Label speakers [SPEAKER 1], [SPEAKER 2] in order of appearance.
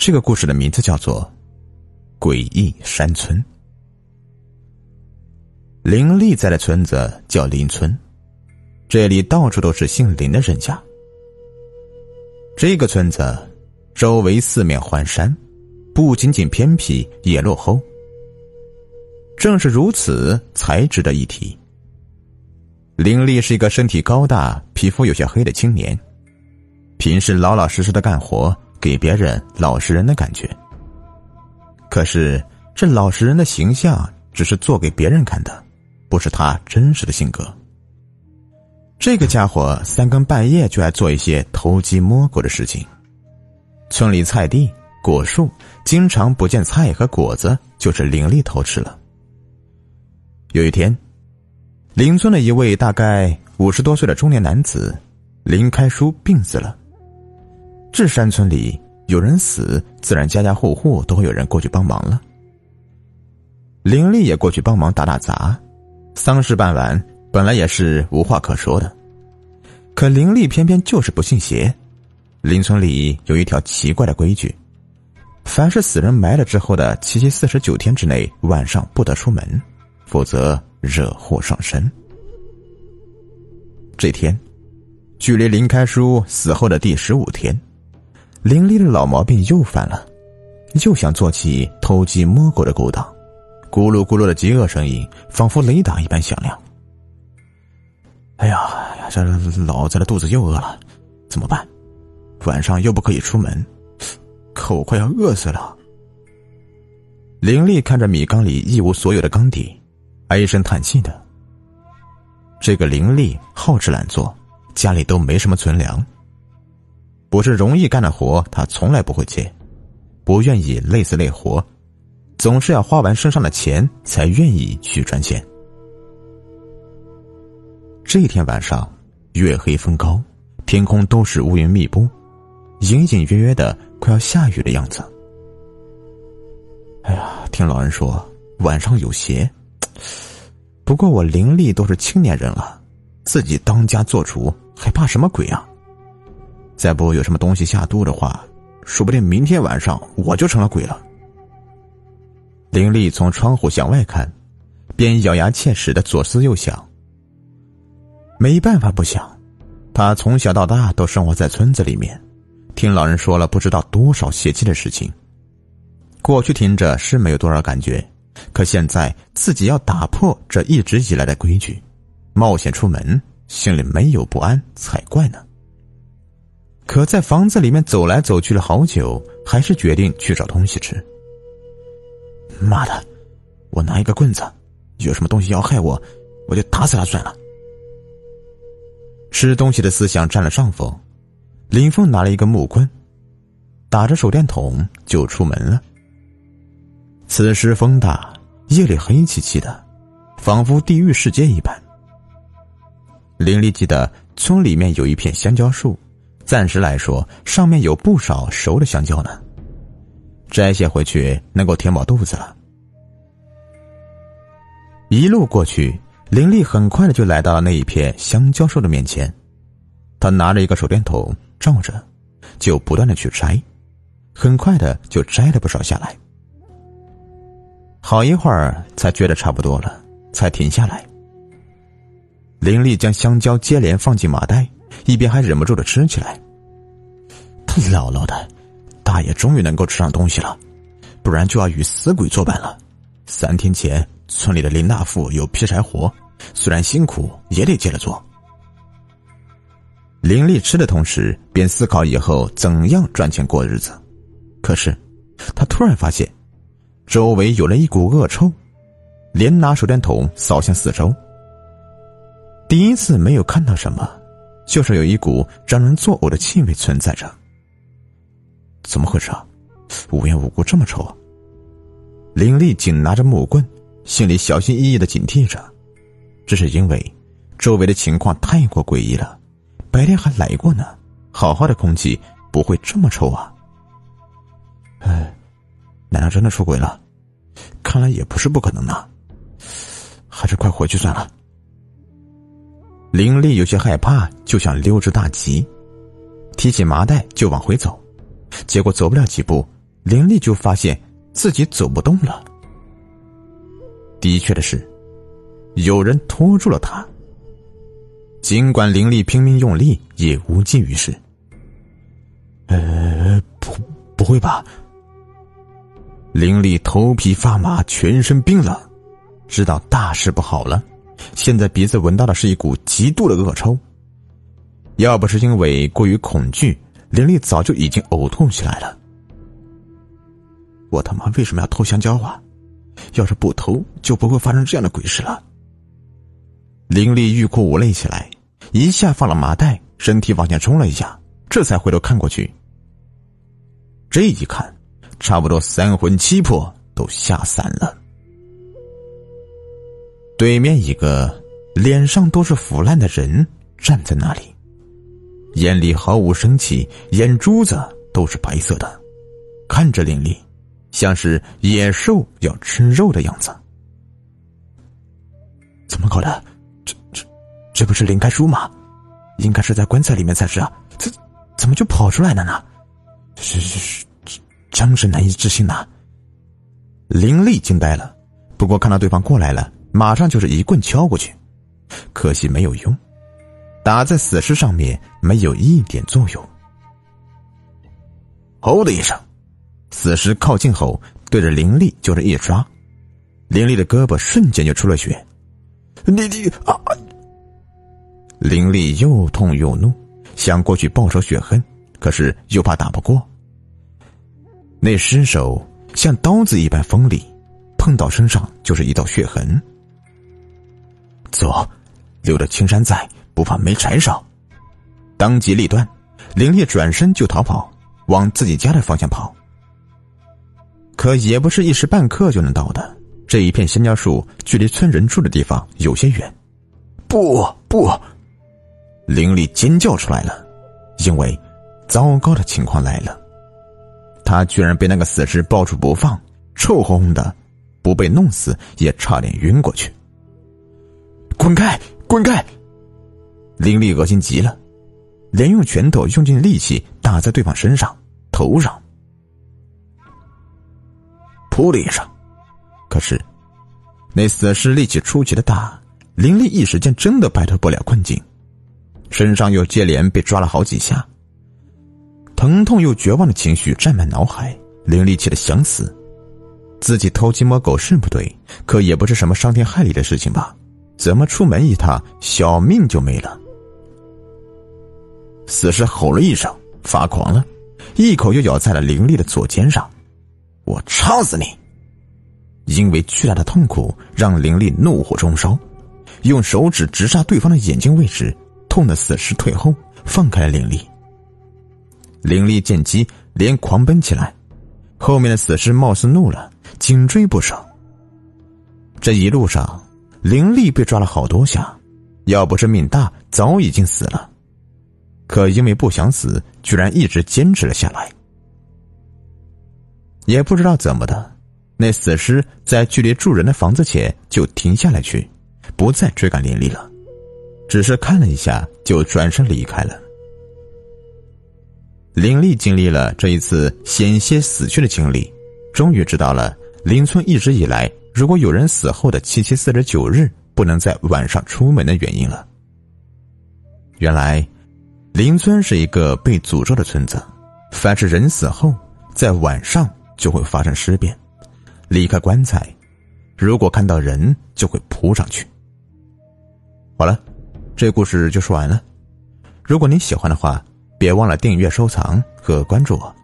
[SPEAKER 1] 这个故事的名字叫做《诡异山村》。林丽在的村子叫林村，这里到处都是姓林的人家。这个村子周围四面环山，不仅仅偏僻，也落后。正是如此，才值得一提。林丽是一个身体高大、皮肤有些黑的青年，平时老老实实的干活。给别人老实人的感觉。可是这老实人的形象只是做给别人看的，不是他真实的性格。这个家伙三更半夜就爱做一些偷鸡摸狗的事情。村里菜地、果树经常不见菜和果子，就是林立偷吃了。有一天，邻村的一位大概五十多岁的中年男子林开书病死了。这山村里有人死，自然家家户户都会有人过去帮忙了。林丽也过去帮忙打打杂。丧事办完，本来也是无话可说的，可林丽偏偏就是不信邪。林村里有一条奇怪的规矩：凡是死人埋了之后的七七四十九天之内，晚上不得出门，否则惹祸上身。这天，距离林开书死后的第十五天。林丽的老毛病又犯了，又想做起偷鸡摸狗的勾当，咕噜咕噜的饥饿声音仿佛雷打一般响亮。哎呀呀，这老子的肚子又饿了，怎么办？晚上又不可以出门，可我快要饿死了。林丽看着米缸里一无所有的缸底，唉声叹气的。这个林丽好吃懒做，家里都没什么存粮。不是容易干的活，他从来不会接；不愿意累死累活，总是要花完身上的钱才愿意去赚钱。这一天晚上，月黑风高，天空都是乌云密布，隐隐约约的快要下雨的样子。哎呀，听老人说晚上有邪，不过我灵力都是青年人了，自己当家做主，还怕什么鬼啊？再不有什么东西下肚的话，说不定明天晚上我就成了鬼了。林丽从窗户向外看，便咬牙切齿的左思右想。没办法不想，他从小到大都生活在村子里面，听老人说了不知道多少邪气的事情。过去听着是没有多少感觉，可现在自己要打破这一直以来的规矩，冒险出门，心里没有不安才怪呢。可在房子里面走来走去了好久，还是决定去找东西吃。妈的，我拿一个棍子，有什么东西要害我，我就打死他算了。吃东西的思想占了上风，林峰拿了一个木棍，打着手电筒就出门了。此时风大，夜里黑漆漆的，仿佛地狱世界一般。林丽记得村里面有一片香蕉树。暂时来说，上面有不少熟的香蕉呢，摘些回去能够填饱肚子了。一路过去，林丽很快的就来到了那一片香蕉树的面前，他拿着一个手电筒照着，就不断的去摘，很快的就摘了不少下来。好一会儿才觉得差不多了，才停下来。林丽将香蕉接连放进麻袋。一边还忍不住的吃起来。他姥姥的，大爷终于能够吃上东西了，不然就要与死鬼作伴了。三天前，村里的林大富有劈柴活，虽然辛苦，也得接着做。林丽吃的同时，便思考以后怎样赚钱过日子。可是，他突然发现，周围有了一股恶臭，连拿手电筒扫向四周。第一次没有看到什么。就是有一股让人作呕的气味存在着。怎么回事啊？无缘无故这么臭啊？林丽紧拿着木棍，心里小心翼翼的警惕着。这是因为周围的情况太过诡异了，白天还来过呢，好好的空气不会这么臭啊！哎，难道真的出轨了？看来也不是不可能呢。还是快回去算了。林丽有些害怕，就想溜之大吉，提起麻袋就往回走，结果走不了几步，林丽就发现自己走不动了。的确的是，有人拖住了他。尽管林丽拼命用力，也无济于事。呃，不，不会吧？林丽头皮发麻，全身冰冷，知道大事不好了。现在鼻子闻到的是一股极度的恶臭。要不是因为过于恐惧，林丽早就已经呕吐起来了。我他妈为什么要偷香蕉啊？要是不偷，就不会发生这样的鬼事了。林丽欲哭无泪起来，一下放了麻袋，身体往前冲了一下，这才回头看过去。这一看，差不多三魂七魄都吓散了。对面一个脸上都是腐烂的人站在那里，眼里毫无生气，眼珠子都是白色的，看着林丽。像是野兽要吃肉的样子，怎么搞的？这这这不是林开书吗？应该是在棺材里面才是啊，怎怎么就跑出来了呢？是是是，真是难以置信呐！林丽惊呆了，不过看到对方过来了，马上就是一棍敲过去，可惜没有用，打在死尸上面没有一点作用。吼的一声。死尸靠近后，对着林丽就是一抓，林丽的胳膊瞬间就出了血。你你啊！林丽又痛又怒，想过去报仇雪恨，可是又怕打不过。那尸首像刀子一般锋利，碰到身上就是一道血痕。走，留得青山在，不怕没柴烧。当机立断，林丽转身就逃跑，往自己家的方向跑。可也不是一时半刻就能到的。这一片香蕉树距离村人住的地方有些远。不不，林丽尖叫出来了，因为糟糕的情况来了，他居然被那个死尸抱住不放，臭烘烘的，不被弄死也差点晕过去。滚开，滚开！林丽恶心极了，连用拳头用尽力气打在对方身上、头上。扑的一声，可是那死尸力气出奇的大，林丽一时间真的摆脱不了困境，身上又接连被抓了好几下，疼痛又绝望的情绪占满脑海，林丽气得想死。自己偷鸡摸狗是不对，可也不是什么伤天害理的事情吧？怎么出门一趟，小命就没了？死尸吼了一声，发狂了，一口就咬在了林丽的左肩上。我操死你！因为巨大的痛苦让林丽怒火中烧，用手指直杀对方的眼睛位置，痛的死尸退后，放开了林丽。林丽见机连狂奔起来，后面的死尸貌似怒了，紧追不舍。这一路上，林丽被抓了好多下，要不是命大，早已经死了。可因为不想死，居然一直坚持了下来。也不知道怎么的，那死尸在距离住人的房子前就停下来去，不再追赶林丽了，只是看了一下就转身离开了。林丽经历了这一次险些死去的经历，终于知道了邻村一直以来如果有人死后的七七四十九日不能在晚上出门的原因了。原来，邻村是一个被诅咒的村子，凡是人死后在晚上。就会发生尸变，离开棺材，如果看到人就会扑上去。好了，这故事就说完了。如果你喜欢的话，别忘了订阅、收藏和关注我。